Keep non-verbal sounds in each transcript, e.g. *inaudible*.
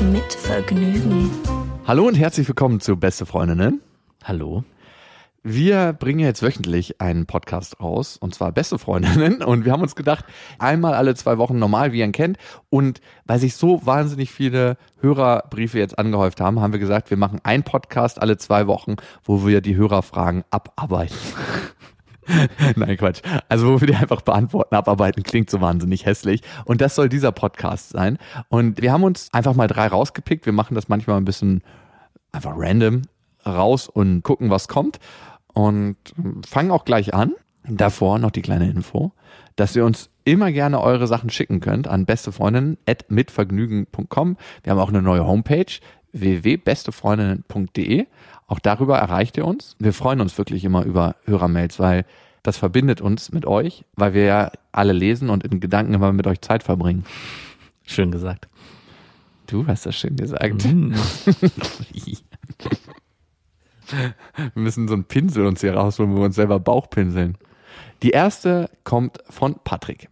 Mit Vergnügen. Hallo und herzlich willkommen zu Beste Freundinnen. Hallo. Wir bringen jetzt wöchentlich einen Podcast raus, und zwar Beste Freundinnen. Und wir haben uns gedacht, einmal alle zwei Wochen normal, wie ihr ihn kennt. Und weil sich so wahnsinnig viele Hörerbriefe jetzt angehäuft haben, haben wir gesagt, wir machen einen Podcast alle zwei Wochen, wo wir die Hörerfragen abarbeiten. *laughs* Nein, Quatsch. Also, wo wir die einfach beantworten, abarbeiten, klingt so wahnsinnig hässlich. Und das soll dieser Podcast sein. Und wir haben uns einfach mal drei rausgepickt. Wir machen das manchmal ein bisschen einfach random raus und gucken, was kommt. Und fangen auch gleich an. Davor noch die kleine Info, dass ihr uns immer gerne eure Sachen schicken könnt an bestefreundinnen.mitvergnügen.com. Wir haben auch eine neue Homepage www.bestefreundinnen.de. Auch darüber erreicht ihr uns. Wir freuen uns wirklich immer über Hörermails, weil das verbindet uns mit euch, weil wir ja alle lesen und in Gedanken immer mit euch Zeit verbringen. Schön gesagt. Du hast das schön gesagt. Mhm. *laughs* Wir müssen so einen Pinsel uns hier rausholen, wo wir uns selber Bauch pinseln. Die erste kommt von Patrick.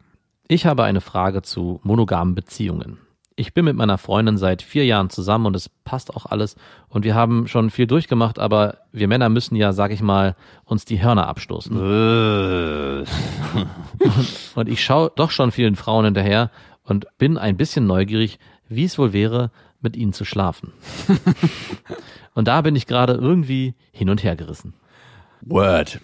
Ich habe eine Frage zu monogamen Beziehungen. Ich bin mit meiner Freundin seit vier Jahren zusammen und es passt auch alles und wir haben schon viel durchgemacht, aber wir Männer müssen ja, sag ich mal, uns die Hörner abstoßen. und ich schaue doch schon vielen Frauen hinterher und bin ein bisschen neugierig, wie es wohl wäre, mit ihnen zu schlafen. *laughs* und da bin ich gerade irgendwie hin und her gerissen. Word.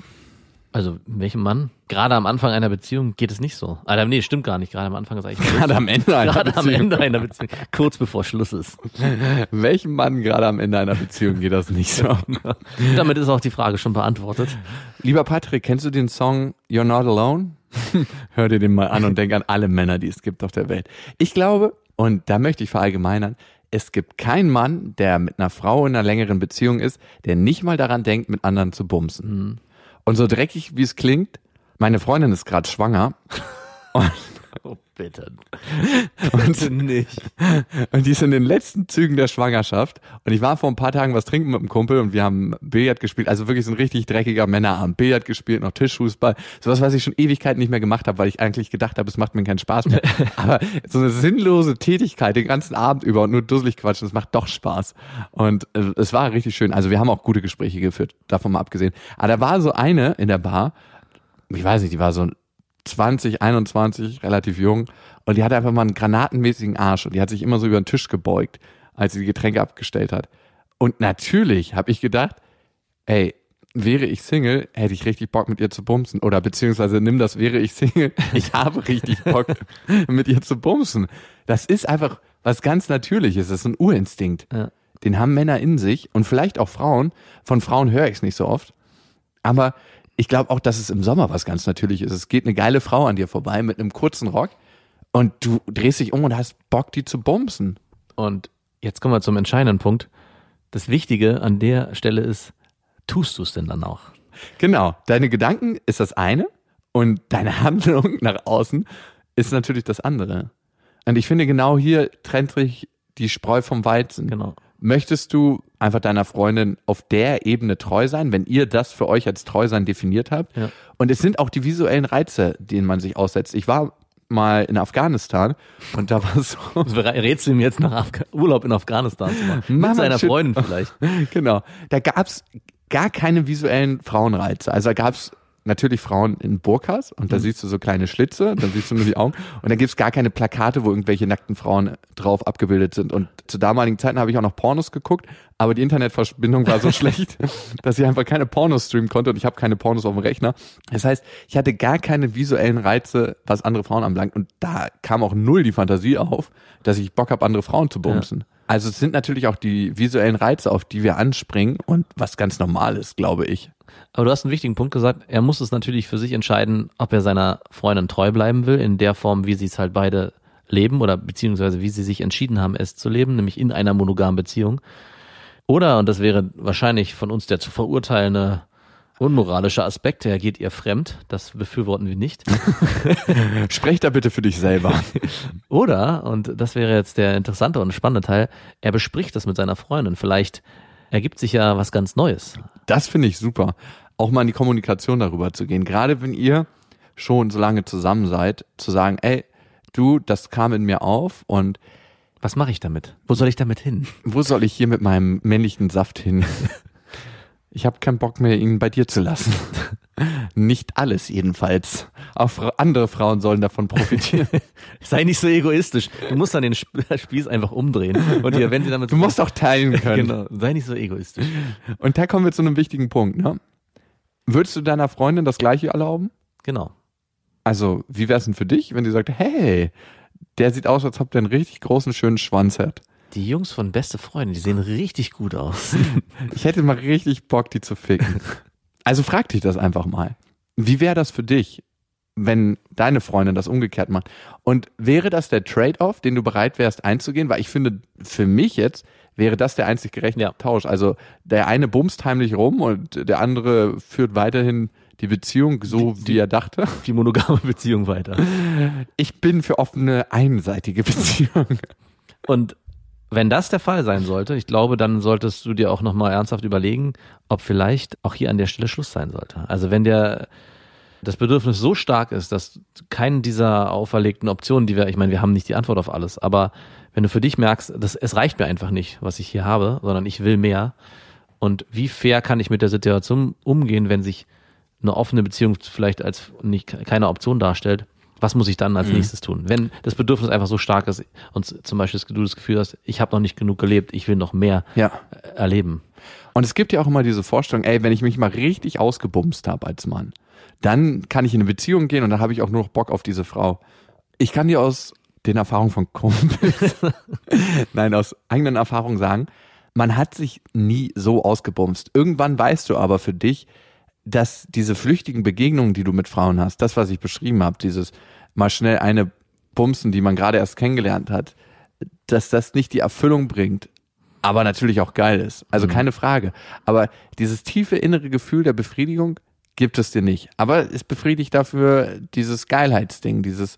Also, welchem Mann? Gerade am Anfang einer Beziehung geht es nicht so. Alter, nee, stimmt gar nicht. Gerade am Anfang ist eigentlich Gerade am Ende einer Gerade am Beziehung. Ende einer Beziehung. Kurz bevor Schluss ist. *laughs* Welchem Mann gerade am Ende einer Beziehung geht das nicht so? *laughs* Damit ist auch die Frage schon beantwortet. Lieber Patrick, kennst du den Song You're Not Alone? *laughs* Hör dir den mal an und denk an alle Männer, die es gibt auf der Welt. Ich glaube, und da möchte ich verallgemeinern, es gibt keinen Mann, der mit einer Frau in einer längeren Beziehung ist, der nicht mal daran denkt, mit anderen zu bumsen. Und so dreckig, wie es klingt, meine Freundin ist gerade schwanger. Und, *laughs* Oh, bitte. *laughs* und, nicht. und die ist in den letzten Zügen der Schwangerschaft. Und ich war vor ein paar Tagen was trinken mit einem Kumpel und wir haben Billard gespielt. Also wirklich so ein richtig dreckiger Männerabend. Billard gespielt, noch Tischfußball. Sowas, was ich schon Ewigkeiten nicht mehr gemacht habe, weil ich eigentlich gedacht habe, es macht mir keinen Spaß mehr. *laughs* Aber so eine sinnlose Tätigkeit den ganzen Abend über und nur dusselig quatschen, das macht doch Spaß. Und äh, es war richtig schön. Also wir haben auch gute Gespräche geführt, davon mal abgesehen. Aber da war so eine in der Bar, ich weiß nicht, die war so 20, 21, relativ jung. Und die hatte einfach mal einen granatenmäßigen Arsch und die hat sich immer so über den Tisch gebeugt, als sie die Getränke abgestellt hat. Und natürlich habe ich gedacht, ey, wäre ich Single, hätte ich richtig Bock mit ihr zu bumsen. Oder beziehungsweise nimm das, wäre ich Single, *laughs* ich habe richtig Bock *laughs* mit ihr zu bumsen. Das ist einfach was ganz Natürliches, das ist ein Urinstinkt. Ja. Den haben Männer in sich und vielleicht auch Frauen. Von Frauen höre ich es nicht so oft. Aber ich glaube auch, dass es im Sommer was ganz natürlich ist. Es geht eine geile Frau an dir vorbei mit einem kurzen Rock und du drehst dich um und hast Bock, die zu bumsen. Und jetzt kommen wir zum entscheidenden Punkt. Das Wichtige an der Stelle ist, tust du es denn dann auch? Genau. Deine Gedanken ist das eine und deine *laughs* Handlung nach außen ist natürlich das andere. Und ich finde, genau hier trennt sich die Spreu vom Weizen. Genau. Möchtest du einfach deiner Freundin auf der Ebene treu sein, wenn ihr das für euch als treu sein definiert habt? Ja. Und es sind auch die visuellen Reize, denen man sich aussetzt. Ich war mal in Afghanistan und da war es so, *laughs* rätst du ihm jetzt nach Afga Urlaub in Afghanistan zu machen? Mama, Mit seiner. Freundin vielleicht. *laughs* genau, da gab's gar keine visuellen Frauenreize. Also da gab's natürlich Frauen in Burkas und da Mhm. siehst du so kleine Schlitze, dann siehst du nur die Augen *laughs* und dann gibt's gar keine Plakate, wo irgendwelche nackten Frauen drauf abgebildet sind. Und zu damaligen Zeiten habe ich auch noch Pornos geguckt, aber die Internetverbindung war so *laughs* schlecht, dass ich einfach keine Pornos streamen konnte und ich habe keine Pornos auf dem Rechner. Das heißt, ich hatte gar keine visuellen Reize, was andere Frauen anbelangt und da kam auch null die Fantasie auf, dass ich Bock habe, andere Frauen zu bumsen. Also es sind natürlich auch die visuellen Reize, auf die wir anspringen und was ganz normal ist, glaube ich. Aber du hast einen wichtigen Punkt gesagt. Er muss es natürlich für sich entscheiden, ob er seiner Freundin treu bleiben will, in der Form, wie sie es halt beide leben oder beziehungsweise wie sie sich entschieden haben, es zu leben, nämlich in einer monogamen Beziehung. Oder, und das wäre wahrscheinlich von uns der zu verurteilende unmoralische Aspekt, der geht ihr fremd. Das befürworten wir nicht. *laughs* Sprech da bitte für dich selber. *laughs* Oder, und das wäre jetzt der interessante und spannende Teil, er bespricht das mit seiner Freundin. Vielleicht ergibt sich ja was ganz Neues. Das finde ich super. Auch mal in die Kommunikation darüber zu gehen. Gerade wenn ihr schon so lange zusammen seid, zu sagen, ey, du, das kam in mir auf und was mache ich damit? Wo soll ich damit hin? Wo soll ich hier mit meinem männlichen Saft hin? *laughs* Ich habe keinen Bock mehr, ihn bei dir zu lassen. *laughs* nicht alles jedenfalls. Auch andere Frauen sollen davon profitieren. *laughs* Sei nicht so egoistisch. Du musst dann den *laughs* Spieß einfach umdrehen. Und hier, wenn sie damit du musst auch teilen können. genau. Sei nicht so egoistisch. Und da kommen wir zu einem wichtigen Punkt. Ne? Würdest du deiner Freundin das Gleiche erlauben? Genau. Also, wie wäre es denn für dich, wenn die sagt, hey, der sieht aus, als ob der einen richtig großen, schönen Schwanz hat? Die Jungs von Beste Freunde, die sehen richtig gut aus. *laughs* ich hätte mal richtig Bock, die zu ficken. Also frag dich das einfach mal. Wie wäre das für dich, wenn deine Freundin das umgekehrt macht? Und wäre das der Trade-off, den du bereit wärst einzugehen? Weil ich finde, für mich jetzt wäre das der einzig gerechte ja. Tausch. Also der eine bumst heimlich rum und der andere führt weiterhin die Beziehung so, die, wie er dachte. Die monogame Beziehung weiter. Ich bin für offene, einseitige Beziehung. Und wenn das der Fall sein sollte, ich glaube, dann solltest du dir auch nochmal ernsthaft überlegen, ob vielleicht auch hier an der Stelle Schluss sein sollte. Also wenn der das Bedürfnis so stark ist, dass keinen dieser auferlegten Optionen, die wir, ich meine, wir haben nicht die Antwort auf alles, aber wenn du für dich merkst, dass es reicht mir einfach nicht, was ich hier habe, sondern ich will mehr. Und wie fair kann ich mit der Situation umgehen, wenn sich eine offene Beziehung vielleicht als nicht keine Option darstellt? Was muss ich dann als mhm. nächstes tun? Wenn das Bedürfnis einfach so stark ist und zum Beispiel du das Gefühl hast, ich habe noch nicht genug gelebt, ich will noch mehr ja. erleben. Und es gibt ja auch immer diese Vorstellung, ey, wenn ich mich mal richtig ausgebumst habe als Mann, dann kann ich in eine Beziehung gehen und dann habe ich auch nur noch Bock auf diese Frau. Ich kann dir aus den Erfahrungen von Kumpels, *laughs* nein, aus eigenen Erfahrungen sagen, man hat sich nie so ausgebumst. Irgendwann weißt du aber für dich, dass diese flüchtigen Begegnungen, die du mit Frauen hast, das, was ich beschrieben habe, dieses mal schnell eine Bumsen, die man gerade erst kennengelernt hat, dass das nicht die Erfüllung bringt, aber natürlich auch geil ist. Also mhm. keine Frage. Aber dieses tiefe innere Gefühl der Befriedigung gibt es dir nicht. Aber es befriedigt dafür dieses Geilheitsding, dieses,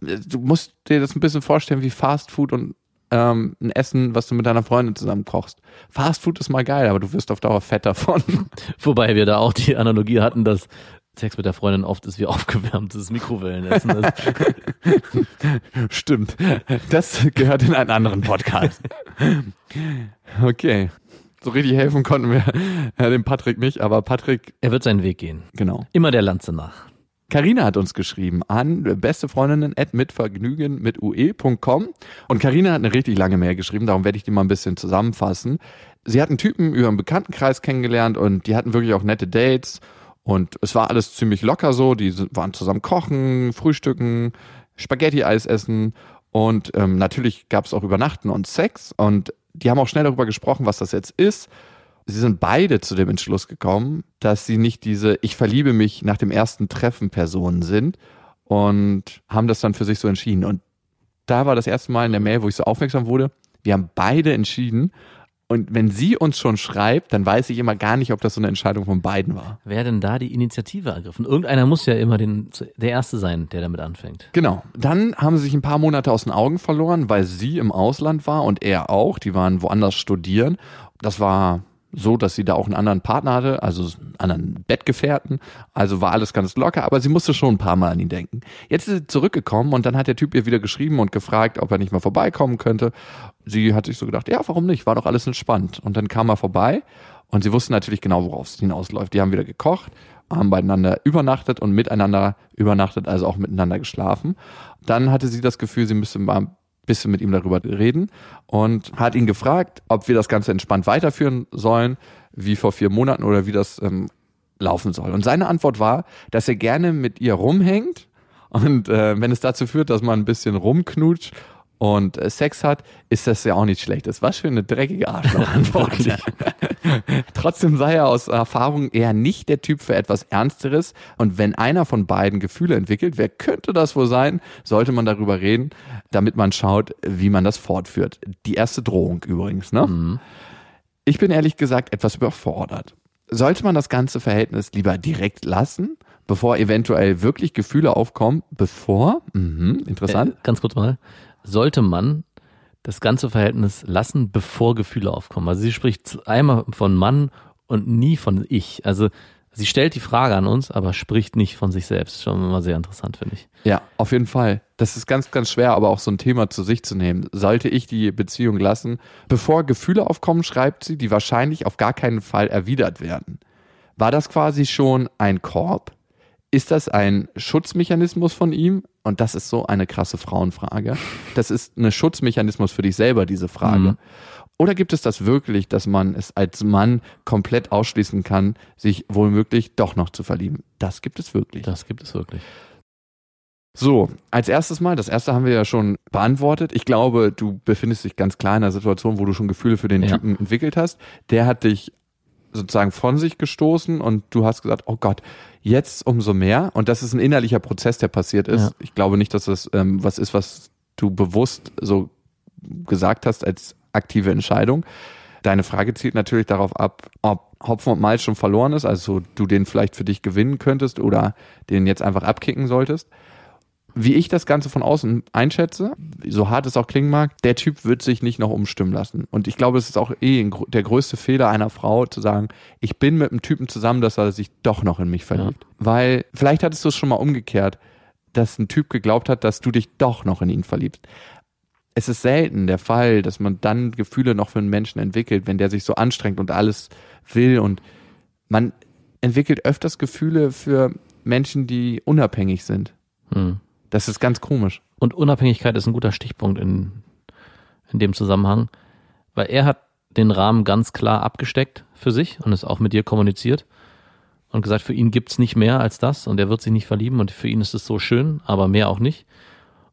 du musst dir das ein bisschen vorstellen wie Fast Food und ähm, ein Essen, was du mit deiner Freundin zusammen kochst. Fast Food ist mal geil, aber du wirst auf Dauer fett davon. *laughs* Wobei wir da auch die Analogie hatten, dass Sex mit der Freundin oft ist wie aufgewärmtes Mikrowellenessen. *laughs* Stimmt. Das gehört in einen anderen Podcast. Okay. So richtig helfen konnten wir äh, dem Patrick nicht, aber Patrick. Er wird seinen Weg gehen. Genau. Immer der Lanze nach. Karina hat uns geschrieben an bestefreundinnen at mitvergnügen mit ue.com und Karina hat eine richtig lange Mail geschrieben, darum werde ich die mal ein bisschen zusammenfassen. Sie hat einen Typen über einen Bekanntenkreis kennengelernt und die hatten wirklich auch nette Dates. Und es war alles ziemlich locker so, die waren zusammen kochen, frühstücken, Spaghetti-Eis essen. Und ähm, natürlich gab es auch Übernachten und Sex. Und die haben auch schnell darüber gesprochen, was das jetzt ist sie sind beide zu dem Entschluss gekommen, dass sie nicht diese Ich verliebe mich nach dem ersten Treffen Personen sind und haben das dann für sich so entschieden. Und da war das erste Mal in der Mail, wo ich so aufmerksam wurde, wir haben beide entschieden. Und wenn sie uns schon schreibt, dann weiß ich immer gar nicht, ob das so eine Entscheidung von beiden war. Wer denn da die Initiative ergriffen? Irgendeiner muss ja immer den, der Erste sein, der damit anfängt. Genau. Dann haben sie sich ein paar Monate aus den Augen verloren, weil sie im Ausland war und er auch. Die waren woanders studieren. Das war so, dass sie da auch einen anderen Partner hatte, also einen anderen Bettgefährten. Also war alles ganz locker, aber sie musste schon ein paar Mal an ihn denken. Jetzt ist sie zurückgekommen und dann hat der Typ ihr wieder geschrieben und gefragt, ob er nicht mal vorbeikommen könnte. Sie hat sich so gedacht, ja, warum nicht? War doch alles entspannt. Und dann kam er vorbei und sie wussten natürlich genau, worauf es hinausläuft. Die haben wieder gekocht, haben beieinander übernachtet und miteinander übernachtet, also auch miteinander geschlafen. Dann hatte sie das Gefühl, sie müsste mal bisschen mit ihm darüber reden und hat ihn gefragt, ob wir das Ganze entspannt weiterführen sollen, wie vor vier Monaten oder wie das ähm, laufen soll. Und seine Antwort war, dass er gerne mit ihr rumhängt und äh, wenn es dazu führt, dass man ein bisschen rumknutscht und äh, Sex hat, ist das ja auch nicht schlecht. Das war schon eine dreckige Arschlochantwort. *laughs* *laughs* Trotzdem sei er aus Erfahrung eher nicht der Typ für etwas Ernsteres. Und wenn einer von beiden Gefühle entwickelt, wer könnte das wohl sein, sollte man darüber reden, damit man schaut, wie man das fortführt. Die erste Drohung übrigens. Ne? Mhm. Ich bin ehrlich gesagt etwas überfordert. Sollte man das ganze Verhältnis lieber direkt lassen? bevor eventuell wirklich Gefühle aufkommen, bevor, mhm, interessant. Äh, ganz kurz mal, sollte man das ganze Verhältnis lassen, bevor Gefühle aufkommen. Also sie spricht einmal von Mann und nie von ich. Also sie stellt die Frage an uns, aber spricht nicht von sich selbst. Schon mal sehr interessant, finde ich. Ja, auf jeden Fall. Das ist ganz, ganz schwer, aber auch so ein Thema zu sich zu nehmen. Sollte ich die Beziehung lassen, bevor Gefühle aufkommen, schreibt sie, die wahrscheinlich auf gar keinen Fall erwidert werden. War das quasi schon ein Korb? Ist das ein Schutzmechanismus von ihm? Und das ist so eine krasse Frauenfrage. Das ist ein Schutzmechanismus für dich selber, diese Frage. Mhm. Oder gibt es das wirklich, dass man es als Mann komplett ausschließen kann, sich wohlmöglich doch noch zu verlieben? Das gibt es wirklich. Das gibt es wirklich. So, als erstes Mal, das erste haben wir ja schon beantwortet. Ich glaube, du befindest dich ganz klar in einer Situation, wo du schon Gefühle für den ja. Typen entwickelt hast. Der hat dich sozusagen von sich gestoßen und du hast gesagt, oh Gott, jetzt umso mehr. Und das ist ein innerlicher Prozess, der passiert ist. Ja. Ich glaube nicht, dass das ähm, was ist, was du bewusst so gesagt hast als aktive Entscheidung. Deine Frage zielt natürlich darauf ab, ob Hopfen und Malz schon verloren ist, also du den vielleicht für dich gewinnen könntest oder den jetzt einfach abkicken solltest wie ich das Ganze von außen einschätze, so hart es auch klingen mag, der Typ wird sich nicht noch umstimmen lassen. Und ich glaube, es ist auch eh der größte Fehler einer Frau zu sagen, ich bin mit einem Typen zusammen, dass er sich doch noch in mich verliebt. Ja. Weil vielleicht hattest du es schon mal umgekehrt, dass ein Typ geglaubt hat, dass du dich doch noch in ihn verliebst. Es ist selten der Fall, dass man dann Gefühle noch für einen Menschen entwickelt, wenn der sich so anstrengt und alles will und man entwickelt öfters Gefühle für Menschen, die unabhängig sind. Hm. Das ist ganz komisch. Und Unabhängigkeit ist ein guter Stichpunkt in, in dem Zusammenhang, weil er hat den Rahmen ganz klar abgesteckt für sich und es auch mit dir kommuniziert und gesagt, für ihn gibt's nicht mehr als das und er wird sich nicht verlieben und für ihn ist es so schön, aber mehr auch nicht.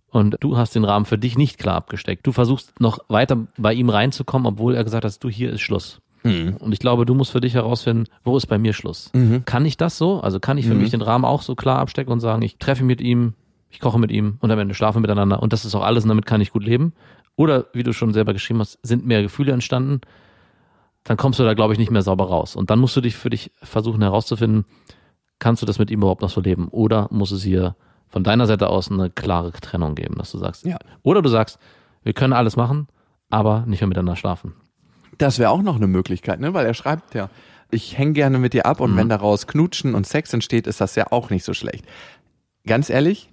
Und du hast den Rahmen für dich nicht klar abgesteckt. Du versuchst noch weiter bei ihm reinzukommen, obwohl er gesagt hat, du hier ist Schluss. Mhm. Und ich glaube, du musst für dich herausfinden, wo ist bei mir Schluss? Mhm. Kann ich das so? Also kann ich für mhm. mich den Rahmen auch so klar abstecken und sagen, ich treffe mit ihm ich koche mit ihm und am Ende schlafen miteinander und das ist auch alles und damit kann ich gut leben. Oder, wie du schon selber geschrieben hast, sind mehr Gefühle entstanden, dann kommst du da, glaube ich, nicht mehr sauber raus. Und dann musst du dich für dich versuchen herauszufinden, kannst du das mit ihm überhaupt noch so leben? Oder muss es hier von deiner Seite aus eine klare Trennung geben, dass du sagst, ja. oder du sagst, wir können alles machen, aber nicht mehr miteinander schlafen. Das wäre auch noch eine Möglichkeit, ne? Weil er schreibt ja, ich hänge gerne mit dir ab und mhm. wenn daraus Knutschen und Sex entsteht, ist das ja auch nicht so schlecht. Ganz ehrlich,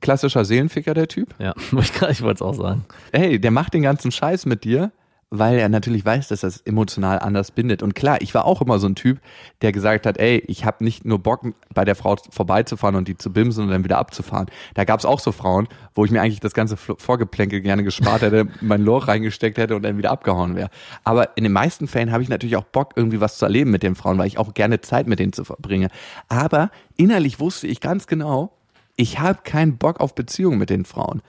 klassischer Seelenficker, der Typ. Ja, *laughs* ich wollte es auch sagen. Hey, der macht den ganzen Scheiß mit dir, weil er natürlich weiß, dass das emotional anders bindet. Und klar, ich war auch immer so ein Typ, der gesagt hat, ey, ich habe nicht nur Bock, bei der Frau vorbeizufahren und die zu bimsen und dann wieder abzufahren. Da gab es auch so Frauen, wo ich mir eigentlich das ganze Vorgeplänkel gerne gespart hätte, *laughs* mein Loch reingesteckt hätte und dann wieder abgehauen wäre. Aber in den meisten Fällen habe ich natürlich auch Bock, irgendwie was zu erleben mit den Frauen, weil ich auch gerne Zeit mit denen zu verbringe. Aber innerlich wusste ich ganz genau, ich habe keinen Bock auf Beziehungen mit den Frauen.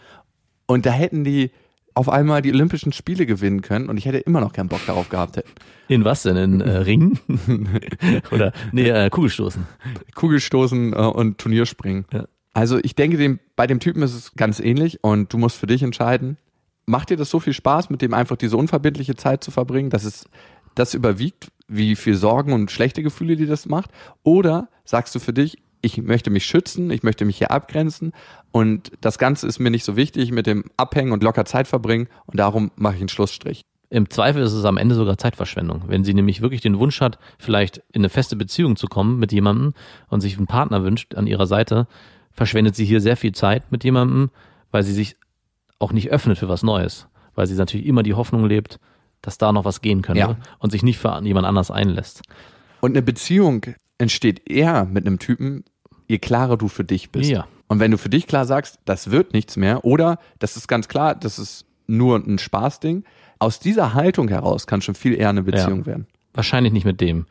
Und da hätten die auf einmal die Olympischen Spiele gewinnen können und ich hätte immer noch keinen Bock darauf gehabt In was denn? In äh, Ringen? *laughs* Oder nee, äh, Kugelstoßen. Kugelstoßen äh, und Turnierspringen. Ja. Also ich denke, dem, bei dem Typen ist es ganz ähnlich und du musst für dich entscheiden, macht dir das so viel Spaß, mit dem einfach diese unverbindliche Zeit zu verbringen, dass es das überwiegt, wie viel Sorgen und schlechte Gefühle dir das macht? Oder sagst du für dich, ich möchte mich schützen, ich möchte mich hier abgrenzen und das Ganze ist mir nicht so wichtig mit dem Abhängen und locker Zeit verbringen und darum mache ich einen Schlussstrich. Im Zweifel ist es am Ende sogar Zeitverschwendung. Wenn sie nämlich wirklich den Wunsch hat, vielleicht in eine feste Beziehung zu kommen mit jemandem und sich einen Partner wünscht an ihrer Seite, verschwendet sie hier sehr viel Zeit mit jemandem, weil sie sich auch nicht öffnet für was Neues. Weil sie natürlich immer die Hoffnung lebt, dass da noch was gehen könnte ja. und sich nicht für jemand anders einlässt. Und eine Beziehung entsteht eher mit einem Typen, je klarer du für dich bist. Ja. Und wenn du für dich klar sagst, das wird nichts mehr, oder das ist ganz klar, das ist nur ein Spaßding, aus dieser Haltung heraus kann schon viel eher eine Beziehung ja. werden. Wahrscheinlich nicht mit dem.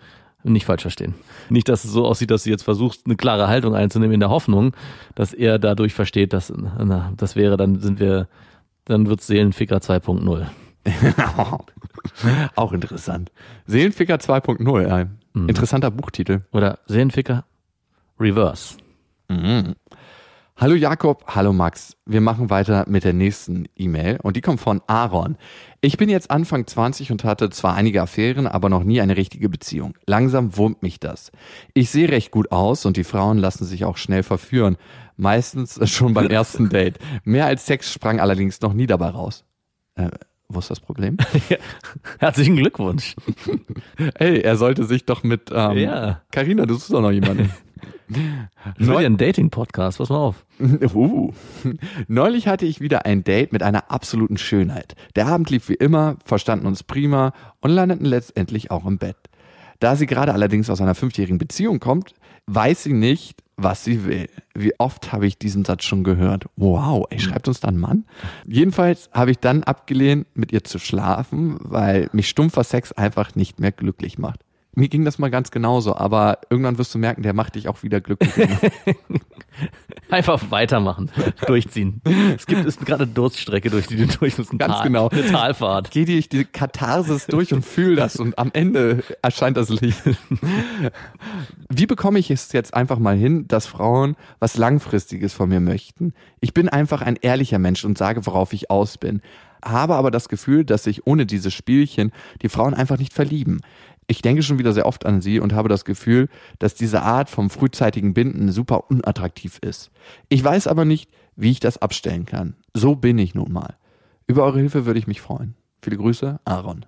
Nicht falsch verstehen. Nicht, dass es so aussieht, dass du jetzt versuchst, eine klare Haltung einzunehmen in der Hoffnung, dass er dadurch versteht, dass, na, das wäre, dann sind wir dann wird's Seelenficker 2.0. *laughs* Auch interessant. Seelenficker 2.0, ein mhm. interessanter Buchtitel. Oder Seelenficker Reverse. Mhm. Hallo Jakob, hallo Max. Wir machen weiter mit der nächsten E-Mail und die kommt von Aaron. Ich bin jetzt Anfang 20 und hatte zwar einige Affären, aber noch nie eine richtige Beziehung. Langsam wurmt mich das. Ich sehe recht gut aus und die Frauen lassen sich auch schnell verführen. Meistens *laughs* schon beim ersten Date. Mehr als Sex sprang allerdings noch nie dabei raus. Äh, wo ist das Problem? *laughs* Herzlichen Glückwunsch. *laughs* Ey, er sollte sich doch mit ähm, ja. Carina, du suchst doch noch jemanden. *laughs* Ja einen Dating-Podcast, pass mal auf. Uh. Neulich hatte ich wieder ein Date mit einer absoluten Schönheit. Der Abend lief wie immer, verstanden uns prima und landeten letztendlich auch im Bett. Da sie gerade allerdings aus einer fünfjährigen Beziehung kommt, weiß sie nicht, was sie will. Wie oft habe ich diesen Satz schon gehört? Wow, ey, schreibt uns da ein Mann? Jedenfalls habe ich dann abgelehnt, mit ihr zu schlafen, weil mich stumpfer Sex einfach nicht mehr glücklich macht. Mir ging das mal ganz genauso, aber irgendwann wirst du merken, der macht dich auch wieder glücklich. *laughs* *laughs* Einfach weitermachen, durchziehen. Es gibt ist gerade eine Durststrecke, durch die du durch musst. Ganz Tal, genau. Eine Talfahrt. Geh dir die Katharsis durch und fühl das und am Ende erscheint das Licht. Wie bekomme ich es jetzt einfach mal hin, dass Frauen was Langfristiges von mir möchten? Ich bin einfach ein ehrlicher Mensch und sage, worauf ich aus bin habe aber das Gefühl, dass sich ohne dieses Spielchen die Frauen einfach nicht verlieben ich denke schon wieder sehr oft an sie und habe das Gefühl, dass diese Art vom frühzeitigen Binden super unattraktiv ist. Ich weiß aber nicht, wie ich das abstellen kann. So bin ich nun mal. Über eure Hilfe würde ich mich freuen. Viele Grüße, Aaron.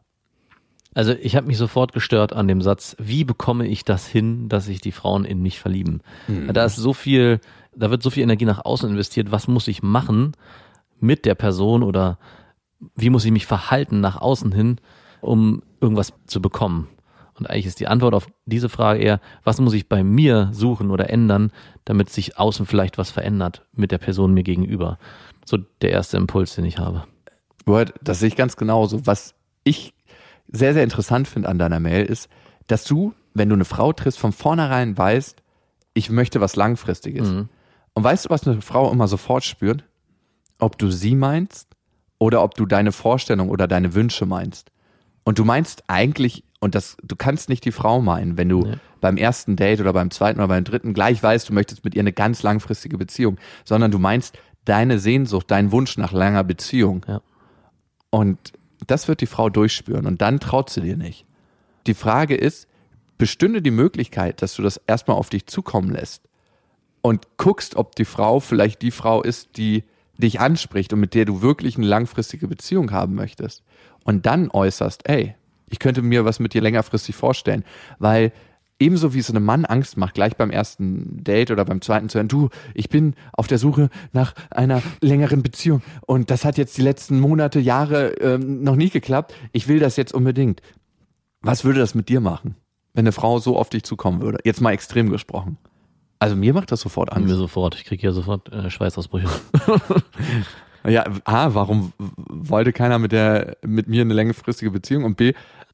Also ich habe mich sofort gestört an dem Satz, wie bekomme ich das hin, dass sich die Frauen in mich verlieben? Mhm. Da ist so viel, da wird so viel Energie nach außen investiert, was muss ich machen mit der Person oder wie muss ich mich verhalten nach außen hin, um irgendwas zu bekommen? Und eigentlich ist die Antwort auf diese Frage eher, was muss ich bei mir suchen oder ändern, damit sich außen vielleicht was verändert mit der Person mir gegenüber. So der erste Impuls, den ich habe. Word, das sehe ich ganz genauso. Was ich sehr, sehr interessant finde an deiner Mail ist, dass du, wenn du eine Frau triffst, von vornherein weißt, ich möchte was Langfristiges. Mhm. Und weißt du, was eine Frau immer sofort spürt? Ob du sie meinst oder ob du deine Vorstellung oder deine Wünsche meinst. Und du meinst eigentlich und das, du kannst nicht die Frau meinen, wenn du nee. beim ersten Date oder beim zweiten oder beim dritten gleich weißt, du möchtest mit ihr eine ganz langfristige Beziehung, sondern du meinst deine Sehnsucht, deinen Wunsch nach langer Beziehung. Ja. Und das wird die Frau durchspüren und dann traut sie dir nicht. Die Frage ist, bestünde die Möglichkeit, dass du das erstmal auf dich zukommen lässt und guckst, ob die Frau vielleicht die Frau ist, die dich anspricht und mit der du wirklich eine langfristige Beziehung haben möchtest. Und dann äußerst, ey, ich könnte mir was mit dir längerfristig vorstellen, weil ebenso wie es einem Mann Angst macht, gleich beim ersten Date oder beim zweiten zu hören, du, ich bin auf der Suche nach einer längeren Beziehung und das hat jetzt die letzten Monate, Jahre ähm, noch nie geklappt. Ich will das jetzt unbedingt. Was würde das mit dir machen, wenn eine Frau so auf dich zukommen würde? Jetzt mal extrem gesprochen. Also mir macht das sofort Angst. Mir sofort. Ich kriege ja sofort äh, Schweißausbrüche. *laughs* ja, A, warum wollte keiner mit der mit mir eine längerfristige Beziehung und B,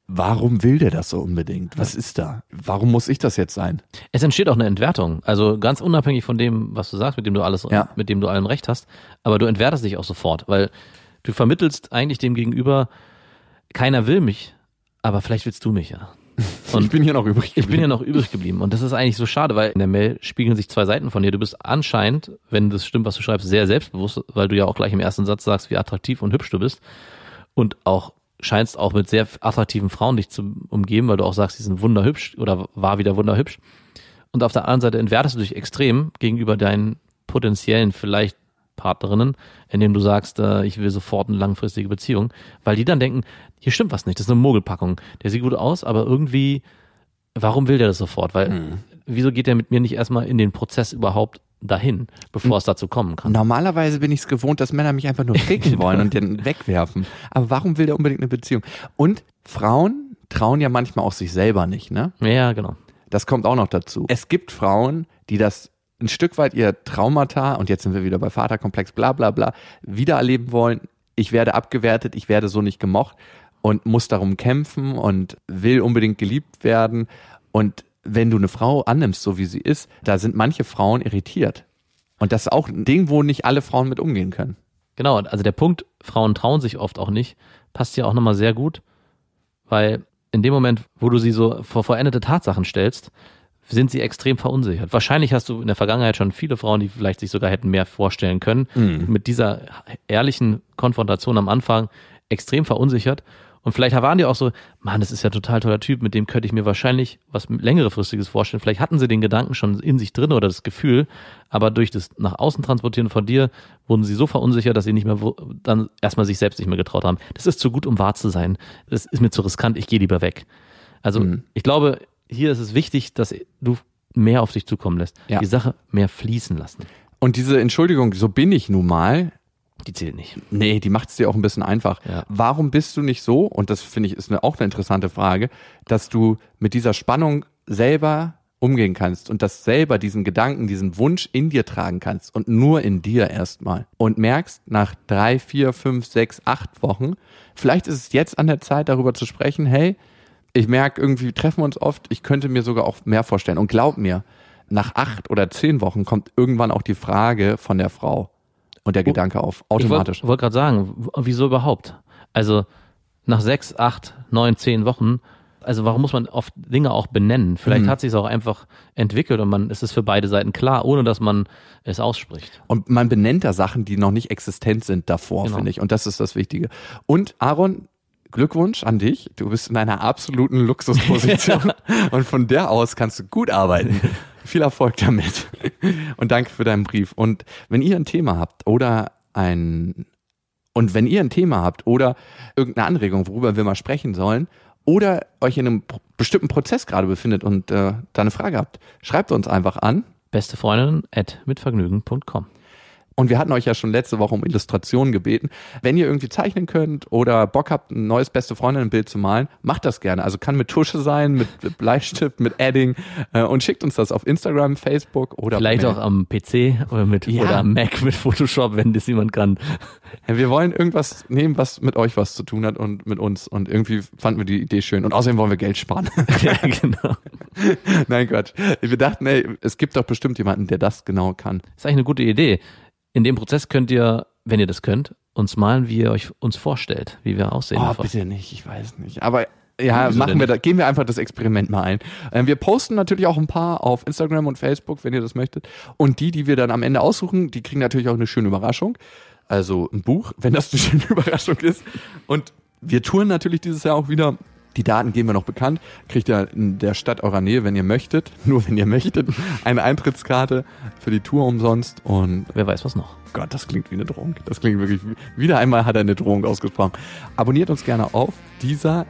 Warum will der das so unbedingt? Was ist da? Warum muss ich das jetzt sein? Es entsteht auch eine Entwertung. Also ganz unabhängig von dem, was du sagst, mit dem du alles, ja. mit dem du allem recht hast. Aber du entwertest dich auch sofort, weil du vermittelst eigentlich dem Gegenüber, keiner will mich, aber vielleicht willst du mich ja. Und *laughs* ich bin hier noch übrig geblieben. Ich bin hier noch übrig geblieben. Und das ist eigentlich so schade, weil in der Mail spiegeln sich zwei Seiten von dir. Du bist anscheinend, wenn das stimmt, was du schreibst, sehr selbstbewusst, weil du ja auch gleich im ersten Satz sagst, wie attraktiv und hübsch du bist. Und auch scheinst auch mit sehr attraktiven Frauen dich zu umgeben, weil du auch sagst, sie sind wunderhübsch oder war wieder wunderhübsch. Und auf der anderen Seite entwertest du dich extrem gegenüber deinen potenziellen vielleicht Partnerinnen, indem du sagst, äh, ich will sofort eine langfristige Beziehung, weil die dann denken, hier stimmt was nicht, das ist eine Mogelpackung. Der sieht gut aus, aber irgendwie, warum will der das sofort? Weil, hm. wieso geht der mit mir nicht erstmal in den Prozess überhaupt dahin, bevor es dazu kommen kann. Normalerweise bin ich es gewohnt, dass Männer mich einfach nur ficken *laughs* wollen und den wegwerfen. Aber warum will der unbedingt eine Beziehung? Und Frauen trauen ja manchmal auch sich selber nicht, ne? Ja, genau. Das kommt auch noch dazu. Es gibt Frauen, die das ein Stück weit ihr Traumata, und jetzt sind wir wieder bei Vaterkomplex, bla bla bla, wiedererleben wollen. Ich werde abgewertet, ich werde so nicht gemocht und muss darum kämpfen und will unbedingt geliebt werden. Und wenn du eine Frau annimmst, so wie sie ist, da sind manche Frauen irritiert. Und das ist auch ein Ding, wo nicht alle Frauen mit umgehen können. Genau, also der Punkt, Frauen trauen sich oft auch nicht, passt hier auch nochmal sehr gut, weil in dem Moment, wo du sie so vor vollendete Tatsachen stellst, sind sie extrem verunsichert. Wahrscheinlich hast du in der Vergangenheit schon viele Frauen, die vielleicht sich sogar hätten mehr vorstellen können, mhm. mit dieser ehrlichen Konfrontation am Anfang extrem verunsichert und vielleicht waren die auch so, Mann, das ist ja total toller Typ, mit dem könnte ich mir wahrscheinlich was längerefristiges vorstellen. Vielleicht hatten sie den Gedanken schon in sich drin oder das Gefühl, aber durch das nach außen transportieren von dir wurden sie so verunsichert, dass sie nicht mehr dann erstmal sich selbst nicht mehr getraut haben. Das ist zu gut, um wahr zu sein. Das ist mir zu riskant, ich gehe lieber weg. Also mhm. ich glaube, hier ist es wichtig, dass du mehr auf dich zukommen lässt. Ja. Die Sache mehr fließen lassen. Und diese Entschuldigung, so bin ich nun mal, die zählt nicht. Nee, die macht es dir auch ein bisschen einfach. Ja. Warum bist du nicht so, und das finde ich ist eine, auch eine interessante Frage, dass du mit dieser Spannung selber umgehen kannst und das selber diesen Gedanken, diesen Wunsch in dir tragen kannst und nur in dir erstmal und merkst nach drei, vier, fünf, sechs, acht Wochen, vielleicht ist es jetzt an der Zeit darüber zu sprechen, hey, ich merke irgendwie, treffen wir uns oft, ich könnte mir sogar auch mehr vorstellen und glaub mir, nach acht oder zehn Wochen kommt irgendwann auch die Frage von der Frau, und der Gedanke auf, automatisch. Ich wollte wollt gerade sagen, wieso überhaupt? Also nach sechs, acht, neun, zehn Wochen, also warum muss man oft Dinge auch benennen? Vielleicht mhm. hat sich es auch einfach entwickelt und man es ist für beide Seiten klar, ohne dass man es ausspricht. Und man benennt da Sachen, die noch nicht existent sind davor, genau. finde ich. Und das ist das Wichtige. Und Aaron, Glückwunsch an dich. Du bist in einer absoluten Luxusposition *laughs* und von der aus kannst du gut arbeiten. Viel Erfolg damit. *laughs* Und danke für deinen Brief. Und wenn ihr ein Thema habt oder ein und wenn ihr ein Thema habt oder irgendeine Anregung, worüber wir mal sprechen sollen, oder euch in einem bestimmten Prozess gerade befindet und äh, da eine Frage habt, schreibt uns einfach an. Beste Freundin at mitvergnügen.com. Und wir hatten euch ja schon letzte Woche um Illustrationen gebeten. Wenn ihr irgendwie zeichnen könnt oder Bock habt, ein neues beste Freundin-Bild zu malen, macht das gerne. Also kann mit Tusche sein, mit Bleistift, mit Adding äh, und schickt uns das auf Instagram, Facebook oder vielleicht auch am PC oder mit ja. oder am Mac mit Photoshop, wenn das jemand kann. Wir wollen irgendwas nehmen, was mit euch was zu tun hat und mit uns und irgendwie fanden wir die Idee schön und außerdem wollen wir Geld sparen. *laughs* ja, genau. Nein, Quatsch. Wir dachten, ey, es gibt doch bestimmt jemanden, der das genau kann. Das ist eigentlich eine gute Idee. In dem Prozess könnt ihr, wenn ihr das könnt, uns malen, wie ihr euch uns vorstellt, wie wir aussehen. Oh, bitte nicht, ich weiß nicht. Aber ja, Wieso machen wir da, gehen wir einfach das Experiment mal ein. Ähm, wir posten natürlich auch ein paar auf Instagram und Facebook, wenn ihr das möchtet. Und die, die wir dann am Ende aussuchen, die kriegen natürlich auch eine schöne Überraschung. Also ein Buch, wenn das eine *laughs* schöne Überraschung ist. Und wir touren natürlich dieses Jahr auch wieder die Daten geben wir noch bekannt. Kriegt ihr in der Stadt eurer Nähe, wenn ihr möchtet, *laughs* nur wenn ihr möchtet, eine Eintrittskarte für die Tour umsonst und wer weiß was noch. Gott, das klingt wie eine Drohung. Das klingt wirklich, wieder einmal hat er eine Drohung ausgesprochen. Abonniert uns gerne auf dieser,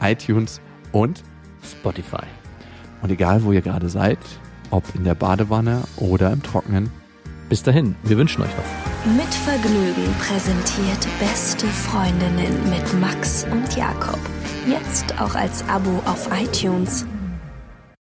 iTunes und Spotify. Und egal, wo ihr gerade seid, ob in der Badewanne oder im Trocknen. Bis dahin, wir wünschen euch was. Mit Vergnügen präsentiert Beste Freundinnen mit Max und Jakob. Jetzt auch als Abo auf iTunes.